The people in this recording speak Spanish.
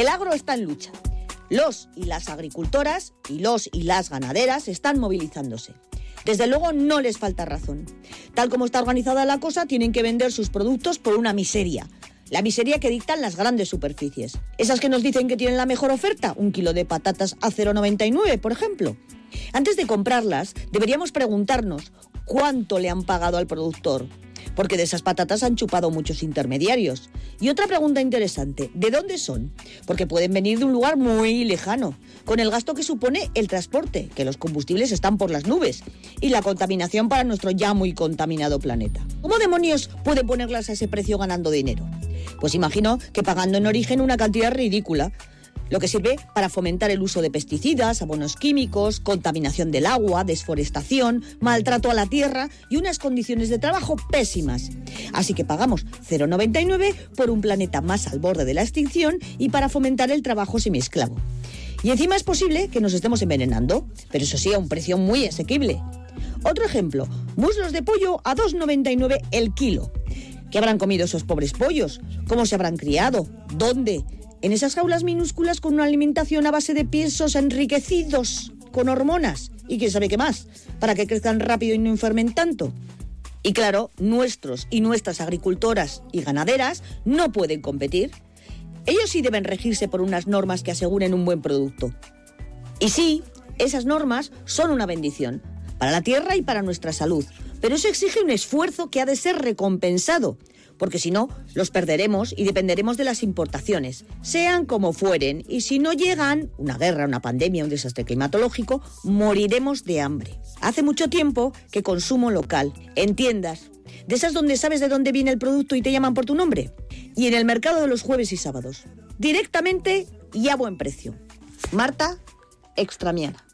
El agro está en lucha. Los y las agricultoras y los y las ganaderas están movilizándose. Desde luego no les falta razón. Tal como está organizada la cosa, tienen que vender sus productos por una miseria. La miseria que dictan las grandes superficies. Esas que nos dicen que tienen la mejor oferta, un kilo de patatas a 0,99, por ejemplo. Antes de comprarlas, deberíamos preguntarnos cuánto le han pagado al productor, porque de esas patatas han chupado muchos intermediarios. Y otra pregunta interesante, ¿de dónde son? Porque pueden venir de un lugar muy lejano, con el gasto que supone el transporte, que los combustibles están por las nubes, y la contaminación para nuestro ya muy contaminado planeta. ¿Cómo demonios puede ponerlas a ese precio ganando dinero? Pues imagino que pagando en origen una cantidad ridícula, lo que sirve para fomentar el uso de pesticidas, abonos químicos, contaminación del agua, desforestación, maltrato a la tierra y unas condiciones de trabajo pésimas. Así que pagamos 0,99 por un planeta más al borde de la extinción y para fomentar el trabajo semiesclavo. Y encima es posible que nos estemos envenenando, pero eso sí a un precio muy asequible. Otro ejemplo, muslos de pollo a 2,99 el kilo. ¿Qué habrán comido esos pobres pollos? ¿Cómo se habrán criado? ¿Dónde? En esas jaulas minúsculas con una alimentación a base de piensos enriquecidos con hormonas y quién sabe qué más, para que crezcan rápido y no enfermen tanto. Y claro, nuestros y nuestras agricultoras y ganaderas no pueden competir. Ellos sí deben regirse por unas normas que aseguren un buen producto. Y sí, esas normas son una bendición, para la tierra y para nuestra salud, pero eso exige un esfuerzo que ha de ser recompensado porque si no, los perderemos y dependeremos de las importaciones, sean como fueren, y si no llegan, una guerra, una pandemia, un desastre climatológico, moriremos de hambre. Hace mucho tiempo que consumo local, en tiendas, de esas donde sabes de dónde viene el producto y te llaman por tu nombre, y en el mercado de los jueves y sábados, directamente y a buen precio. Marta Extramiana.